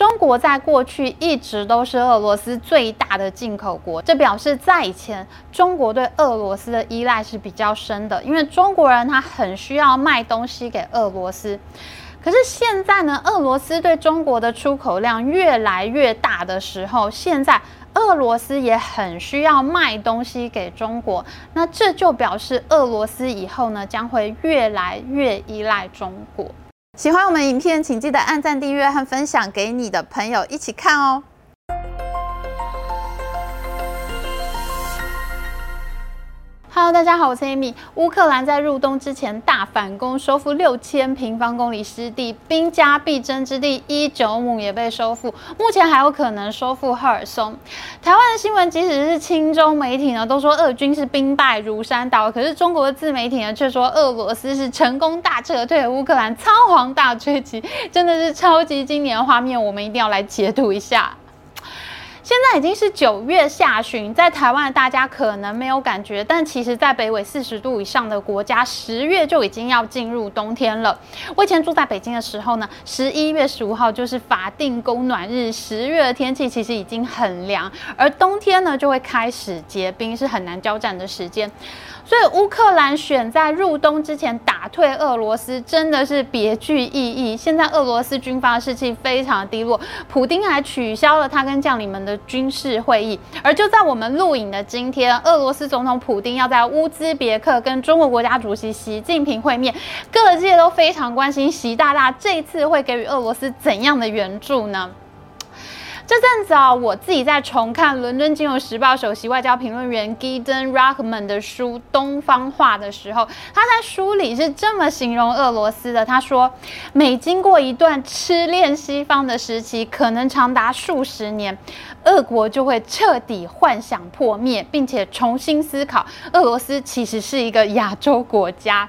中国在过去一直都是俄罗斯最大的进口国，这表示在以前中国对俄罗斯的依赖是比较深的，因为中国人他很需要卖东西给俄罗斯。可是现在呢，俄罗斯对中国的出口量越来越大的时候，现在俄罗斯也很需要卖东西给中国，那这就表示俄罗斯以后呢将会越来越依赖中国。喜欢我们影片，请记得按赞、订阅和分享给你的朋友一起看哦。大家好，我是 Amy。乌克兰在入冬之前大反攻，收复六千平方公里失地，兵家必争之地伊久姆也被收复，目前还有可能收复赫尔松。台湾的新闻，即使是亲中媒体呢，都说俄军是兵败如山倒，可是中国的自媒体呢，却说俄罗斯是成功大撤退，乌克兰仓皇大追击，真的是超级经典的画面，我们一定要来解读一下。现在已经是九月下旬，在台湾大家可能没有感觉，但其实，在北纬四十度以上的国家，十月就已经要进入冬天了。我以前住在北京的时候呢，十一月十五号就是法定供暖日，十月的天气其实已经很凉，而冬天呢就会开始结冰，是很难交战的时间。所以乌克兰选在入冬之前打退俄罗斯，真的是别具意义。现在俄罗斯军方士气非常低落，普丁还取消了他跟将领们的军事会议。而就在我们录影的今天，俄罗斯总统普丁要在乌兹别克跟中国国家主席习近平会面，各界都非常关心习大大这次会给予俄罗斯怎样的援助呢？这阵子啊，我自己在重看《伦敦金融时报》首席外交评论员 Gideon Rachman 的书《东方化》的时候，他在书里是这么形容俄罗斯的：他说，每经过一段痴恋西方的时期，可能长达数十年，俄国就会彻底幻想破灭，并且重新思考，俄罗斯其实是一个亚洲国家。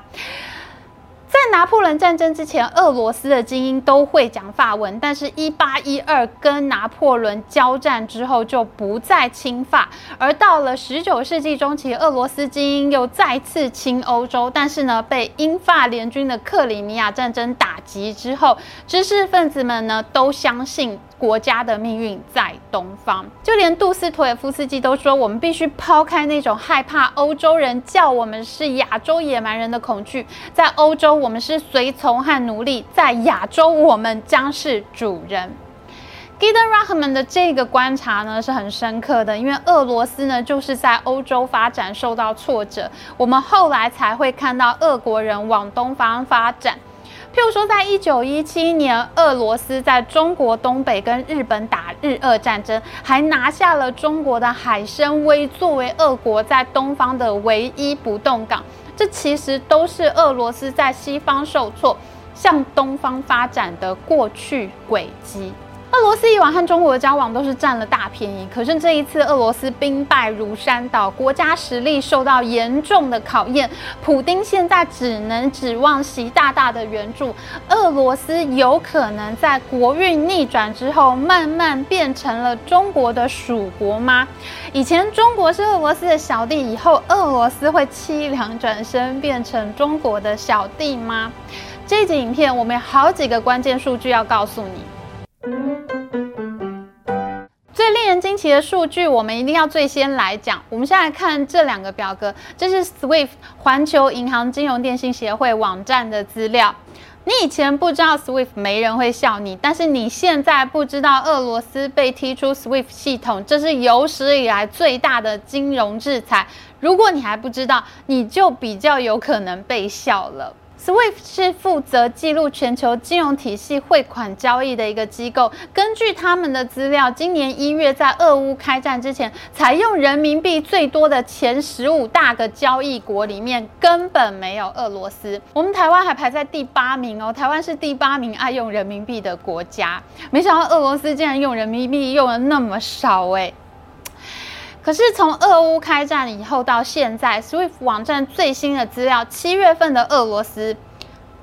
拿破仑战争之前，俄罗斯的精英都会讲法文，但是，一八一二跟拿破仑交战之后，就不再亲法。而到了十九世纪中期，俄罗斯精英又再次亲欧洲，但是呢，被英法联军的克里米亚战争打击之后，知识分子们呢都相信。国家的命运在东方，就连杜斯妥也夫斯基都说，我们必须抛开那种害怕欧洲人叫我们是亚洲野蛮人的恐惧。在欧洲，我们是随从和奴隶；在亚洲，我们将是主人。Gideon Rachman 的这个观察呢是很深刻的，因为俄罗斯呢就是在欧洲发展受到挫折，我们后来才会看到俄国人往东方发展。譬如说，在一九一七年，俄罗斯在中国东北跟日本打日俄战争，还拿下了中国的海参崴，作为俄国在东方的唯一不动港。这其实都是俄罗斯在西方受挫，向东方发展的过去轨迹。俄罗斯以往和中国的交往都是占了大便宜，可是这一次俄罗斯兵败如山倒，国家实力受到严重的考验。普丁现在只能指望习大大的援助。俄罗斯有可能在国运逆转之后，慢慢变成了中国的属国吗？以前中国是俄罗斯的小弟，以后俄罗斯会凄凉转身变成中国的小弟吗？这集影片我们有好几个关键数据要告诉你。新奇的数据，我们一定要最先来讲。我们先来看这两个表格，这是 SWIFT 环球银行金融电信协会网站的资料。你以前不知道 SWIFT，没人会笑你；但是你现在不知道俄罗斯被踢出 SWIFT 系统，这是有史以来最大的金融制裁。如果你还不知道，你就比较有可能被笑了。SWIFT 是负责记录全球金融体系汇款交易的一个机构。根据他们的资料，今年一月在俄乌开战之前，采用人民币最多的前十五大个交易国里面，根本没有俄罗斯。我们台湾还排在第八名哦，台湾是第八名爱用人民币的国家。没想到俄罗斯竟然用人民币用了那么少哎。可是从俄乌开战以后到现在，SWIFT 网站最新的资料，七月份的俄罗斯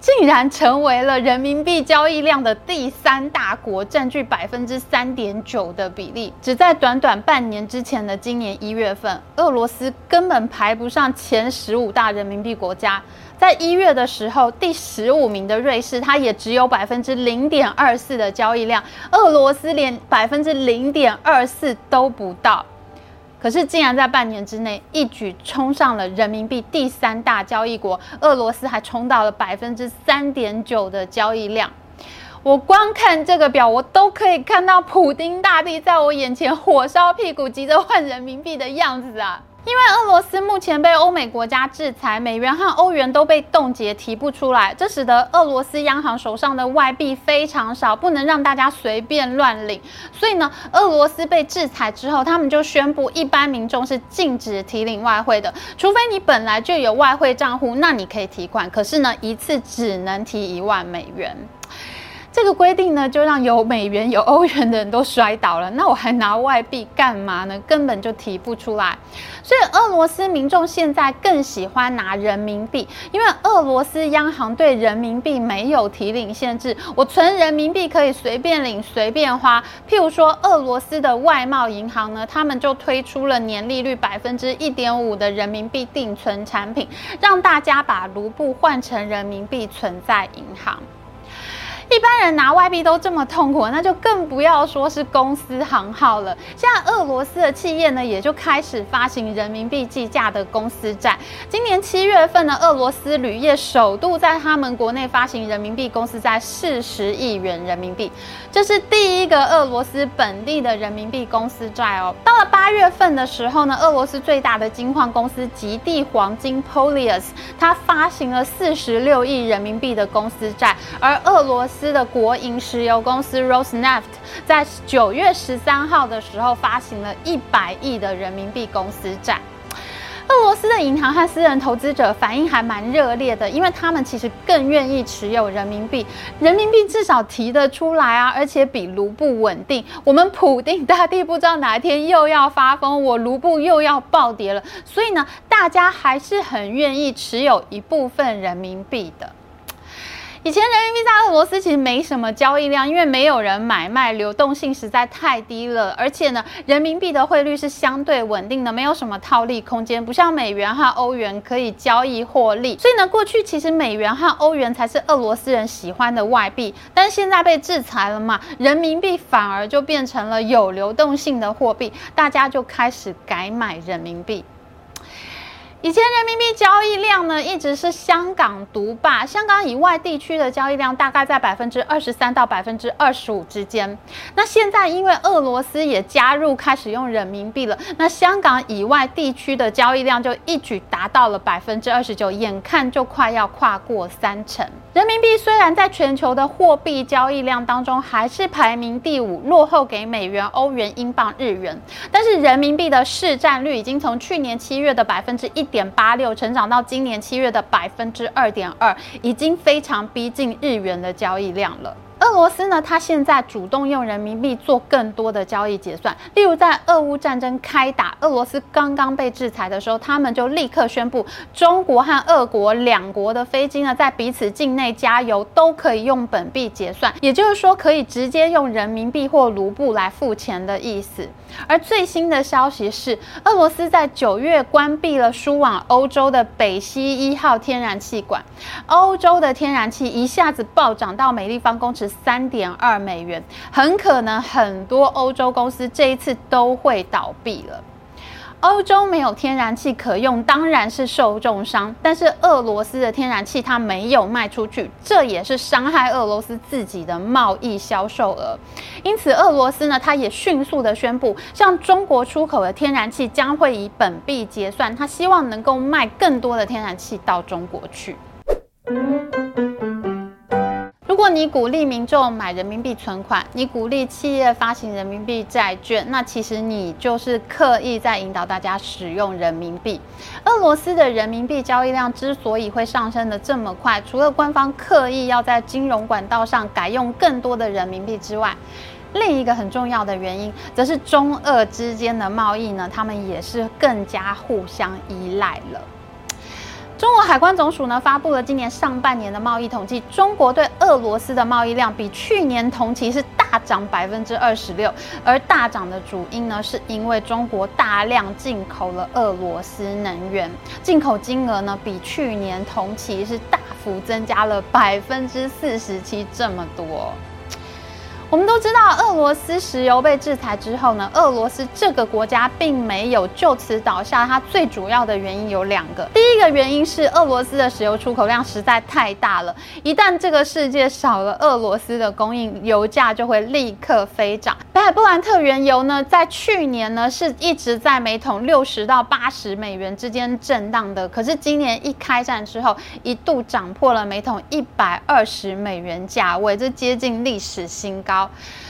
竟然成为了人民币交易量的第三大国，占据百分之三点九的比例。只在短短半年之前的今年一月份，俄罗斯根本排不上前十五大人民币国家。在一月的时候，第十五名的瑞士，它也只有百分之零点二四的交易量，俄罗斯连百分之零点二四都不到。可是，竟然在半年之内一举冲上了人民币第三大交易国，俄罗斯还冲到了百分之三点九的交易量。我光看这个表，我都可以看到普丁大帝在我眼前火烧屁股，急着换人民币的样子啊！因为俄罗斯目前被欧美国家制裁，美元和欧元都被冻结，提不出来，这使得俄罗斯央行手上的外币非常少，不能让大家随便乱领。所以呢，俄罗斯被制裁之后，他们就宣布一般民众是禁止提领外汇的，除非你本来就有外汇账户，那你可以提款，可是呢，一次只能提一万美元。这个规定呢，就让有美元、有欧元的人都摔倒了。那我还拿外币干嘛呢？根本就提不出来。所以俄罗斯民众现在更喜欢拿人民币，因为俄罗斯央行对人民币没有提领限制，我存人民币可以随便领、随便花。譬如说，俄罗斯的外贸银行呢，他们就推出了年利率百分之一点五的人民币定存产品，让大家把卢布换成人民币存在银行。一般人拿外币都这么痛苦，那就更不要说是公司行号了。现在俄罗斯的企业呢，也就开始发行人民币计价的公司债。今年七月份呢，俄罗斯铝业首度在他们国内发行人民币公司债四十亿元人民币，这是第一个俄罗斯本地的人民币公司债哦。到了八月份的时候呢，俄罗斯最大的金矿公司极地黄金 Polius，它发行了四十六亿人民币的公司债，而俄罗斯。斯的国营石油公司 Rosneft 在九月十三号的时候发行了一百亿的人民币公司债。俄罗斯的银行和私人投资者反应还蛮热烈的，因为他们其实更愿意持有人民币，人民币至少提得出来啊，而且比卢布稳定。我们普定大帝不知道哪一天又要发疯，我卢布又要暴跌了，所以呢，大家还是很愿意持有一部分人民币的。以前人民币在俄罗斯其实没什么交易量，因为没有人买卖，流动性实在太低了。而且呢，人民币的汇率是相对稳定的，没有什么套利空间，不像美元和欧元可以交易获利。所以呢，过去其实美元和欧元才是俄罗斯人喜欢的外币，但现在被制裁了嘛，人民币反而就变成了有流动性的货币，大家就开始改买人民币。以前人民币交易量呢，一直是香港独霸。香港以外地区的交易量大概在百分之二十三到百分之二十五之间。那现在因为俄罗斯也加入开始用人民币了，那香港以外地区的交易量就一举达到了百分之二十九，眼看就快要跨过三成。人民币虽然在全球的货币交易量当中还是排名第五，落后给美元、欧元、英镑、日元，但是人民币的市占率已经从去年七月的百分之一点八六，成长到今年七月的百分之二点二，已经非常逼近日元的交易量了。俄罗斯呢，它现在主动用人民币做更多的交易结算。例如，在俄乌战争开打，俄罗斯刚刚被制裁的时候，他们就立刻宣布，中国和俄国两国的飞机呢，在彼此境内加油都可以用本币结算，也就是说，可以直接用人民币或卢布来付钱的意思。而最新的消息是，俄罗斯在九月关闭了输往欧洲的北溪一号天然气管，欧洲的天然气一下子暴涨到每立方公尺三点二美元，很可能很多欧洲公司这一次都会倒闭了。欧洲没有天然气可用，当然是受重伤。但是俄罗斯的天然气它没有卖出去，这也是伤害俄罗斯自己的贸易销售额。因此，俄罗斯呢，它也迅速的宣布，向中国出口的天然气将会以本币结算，它希望能够卖更多的天然气到中国去。如果你鼓励民众买人民币存款，你鼓励企业发行人民币债券，那其实你就是刻意在引导大家使用人民币。俄罗斯的人民币交易量之所以会上升的这么快，除了官方刻意要在金融管道上改用更多的人民币之外，另一个很重要的原因，则是中俄之间的贸易呢，他们也是更加互相依赖了。中国海关总署呢发布了今年上半年的贸易统计，中国对俄罗斯的贸易量比去年同期是大涨百分之二十六，而大涨的主因呢，是因为中国大量进口了俄罗斯能源，进口金额呢比去年同期是大幅增加了百分之四十七，这么多。我们都知道，俄罗斯石油被制裁之后呢，俄罗斯这个国家并没有就此倒下。它最主要的原因有两个。第一个原因是俄罗斯的石油出口量实在太大了，一旦这个世界少了俄罗斯的供应，油价就会立刻飞涨。北海布兰特原油呢，在去年呢是一直在每桶六十到八十美元之间震荡的，可是今年一开战之后，一度涨破了每桶一百二十美元价位，这接近历史新高。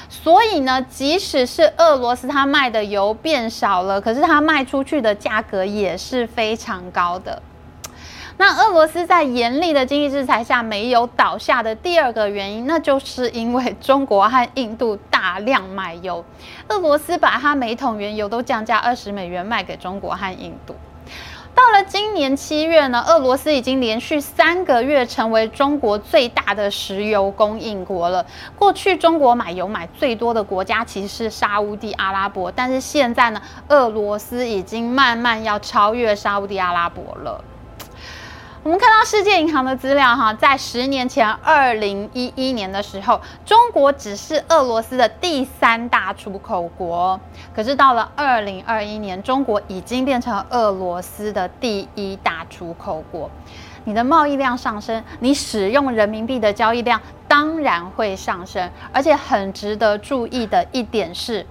所以呢，即使是俄罗斯它卖的油变少了，可是它卖出去的价格也是非常高的。那俄罗斯在严厉的经济制裁下没有倒下的第二个原因，那就是因为中国和印度大量买油，俄罗斯把它每桶原油都降价二十美元卖给中国和印度。到了今年七月呢，俄罗斯已经连续三个月成为中国最大的石油供应国了。过去中国买油买最多的国家其实是沙地阿拉伯，但是现在呢，俄罗斯已经慢慢要超越沙地阿拉伯了。我们看到世界银行的资料，哈，在十年前，二零一一年的时候，中国只是俄罗斯的第三大出口国。可是到了二零二一年，中国已经变成俄罗斯的第一大出口国。你的贸易量上升，你使用人民币的交易量当然会上升。而且很值得注意的一点是。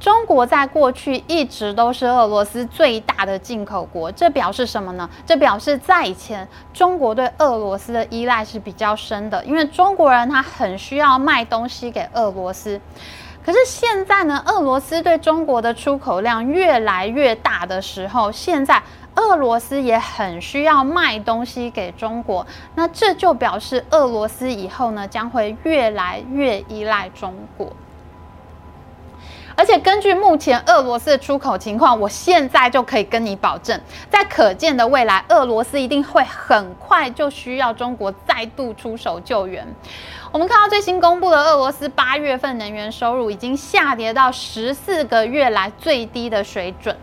中国在过去一直都是俄罗斯最大的进口国，这表示什么呢？这表示在以前，中国对俄罗斯的依赖是比较深的，因为中国人他很需要卖东西给俄罗斯。可是现在呢，俄罗斯对中国的出口量越来越大的时候，现在俄罗斯也很需要卖东西给中国，那这就表示俄罗斯以后呢将会越来越依赖中国。而且根据目前俄罗斯的出口情况，我现在就可以跟你保证，在可见的未来，俄罗斯一定会很快就需要中国再度出手救援。我们看到最新公布的俄罗斯八月份能源收入已经下跌到十四个月来最低的水准。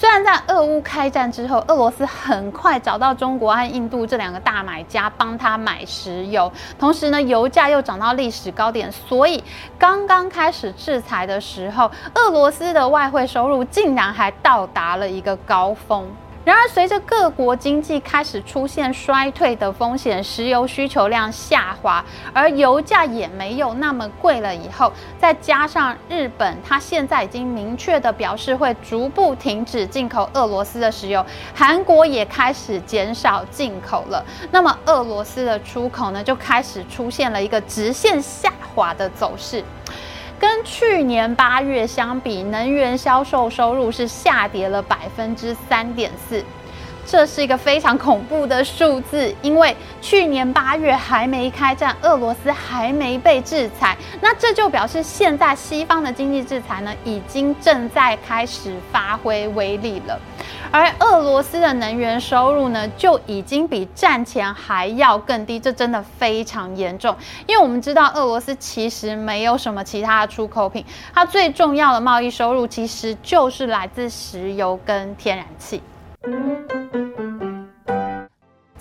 虽然在俄乌开战之后，俄罗斯很快找到中国和印度这两个大买家帮他买石油，同时呢，油价又涨到历史高点，所以刚刚开始制裁的时候，俄罗斯的外汇收入竟然还到达了一个高峰。然而，随着各国经济开始出现衰退的风险，石油需求量下滑，而油价也没有那么贵了。以后，再加上日本，它现在已经明确的表示会逐步停止进口俄罗斯的石油，韩国也开始减少进口了。那么，俄罗斯的出口呢，就开始出现了一个直线下滑的走势。跟去年八月相比，能源销售收入是下跌了百分之三点四。这是一个非常恐怖的数字，因为去年八月还没开战，俄罗斯还没被制裁，那这就表示现在西方的经济制裁呢，已经正在开始发挥威力了。而俄罗斯的能源收入呢，就已经比战前还要更低，这真的非常严重。因为我们知道，俄罗斯其实没有什么其他的出口品，它最重要的贸易收入其实就是来自石油跟天然气。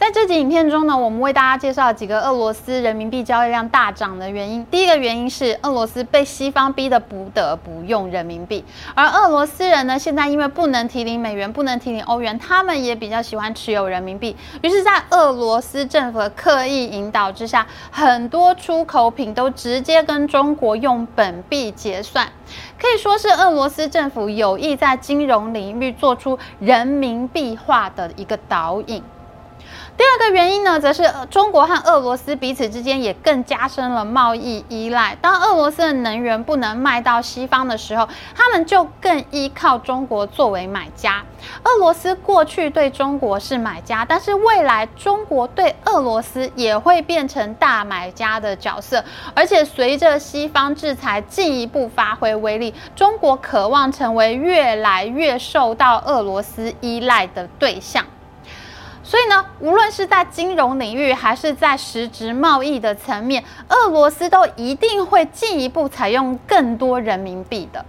在这集影片中呢，我们为大家介绍几个俄罗斯人民币交易量大涨的原因。第一个原因是俄罗斯被西方逼得不得不用人民币，而俄罗斯人呢，现在因为不能提领美元，不能提领欧元，他们也比较喜欢持有人民币。于是，在俄罗斯政府的刻意引导之下，很多出口品都直接跟中国用本币结算，可以说是俄罗斯政府有意在金融领域做出人民币化的一个导引。第二个原因呢，则是中国和俄罗斯彼此之间也更加深了贸易依赖。当俄罗斯的能源不能卖到西方的时候，他们就更依靠中国作为买家。俄罗斯过去对中国是买家，但是未来中国对俄罗斯也会变成大买家的角色。而且随着西方制裁进一步发挥威力，中国渴望成为越来越受到俄罗斯依赖的对象。所以呢，无论是在金融领域还是在实质贸易的层面，俄罗斯都一定会进一步采用更多人民币的。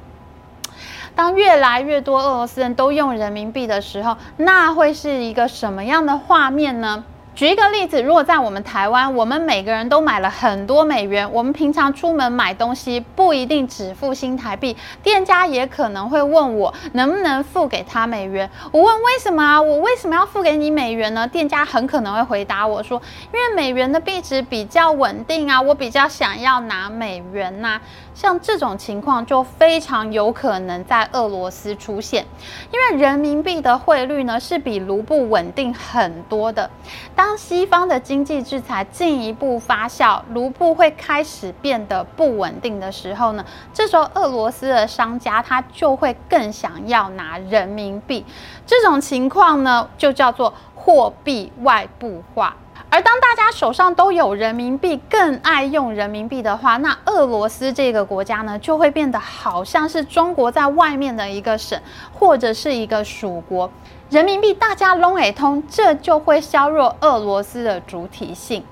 当越来越多俄罗斯人都用人民币的时候，那会是一个什么样的画面呢？举一个例子，如果在我们台湾，我们每个人都买了很多美元，我们平常出门买东西不一定只付新台币，店家也可能会问我能不能付给他美元。我问为什么啊？我为什么要付给你美元呢？店家很可能会回答我说，因为美元的币值比较稳定啊，我比较想要拿美元呐。像这种情况就非常有可能在俄罗斯出现，因为人民币的汇率呢是比卢布稳定很多的。当当西方的经济制裁进一步发酵，卢布会开始变得不稳定的时候呢，这时候俄罗斯的商家他就会更想要拿人民币。这种情况呢就叫做货币外部化。而当大家手上都有人民币，更爱用人民币的话，那俄罗斯这个国家呢，就会变得好像是中国在外面的一个省，或者是一个属国。人民币大家拢也通，这就会削弱俄罗斯的主体性。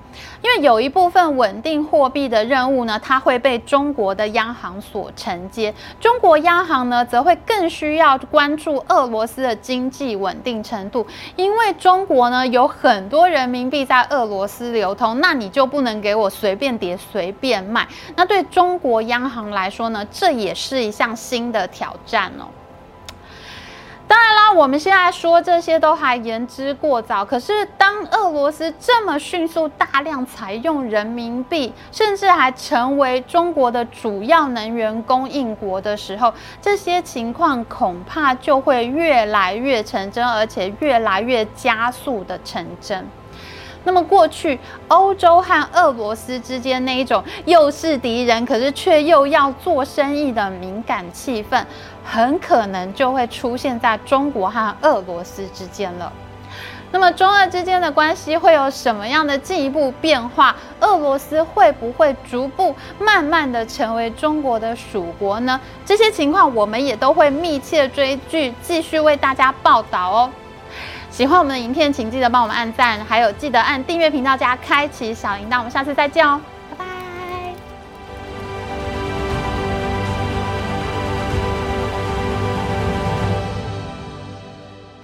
因为有一部分稳定货币的任务呢，它会被中国的央行所承接。中国央行呢，则会更需要关注俄罗斯的经济稳定程度，因为中国呢有很多人民币在俄罗斯流通，那你就不能给我随便跌随便卖。那对中国央行来说呢，这也是一项新的挑战哦。那，我们现在说这些都还言之过早。可是，当俄罗斯这么迅速、大量采用人民币，甚至还成为中国的主要能源供应国的时候，这些情况恐怕就会越来越成真，而且越来越加速的成真。那么过去欧洲和俄罗斯之间那一种又是敌人，可是却又要做生意的敏感气氛，很可能就会出现在中国和俄罗斯之间了。那么中俄之间的关系会有什么样的进一步变化？俄罗斯会不会逐步慢慢的成为中国的属国呢？这些情况我们也都会密切追剧，继续为大家报道哦。喜欢我们的影片，请记得帮我们按赞，还有记得按订阅频道加开启小铃铛。我们下次再见哦。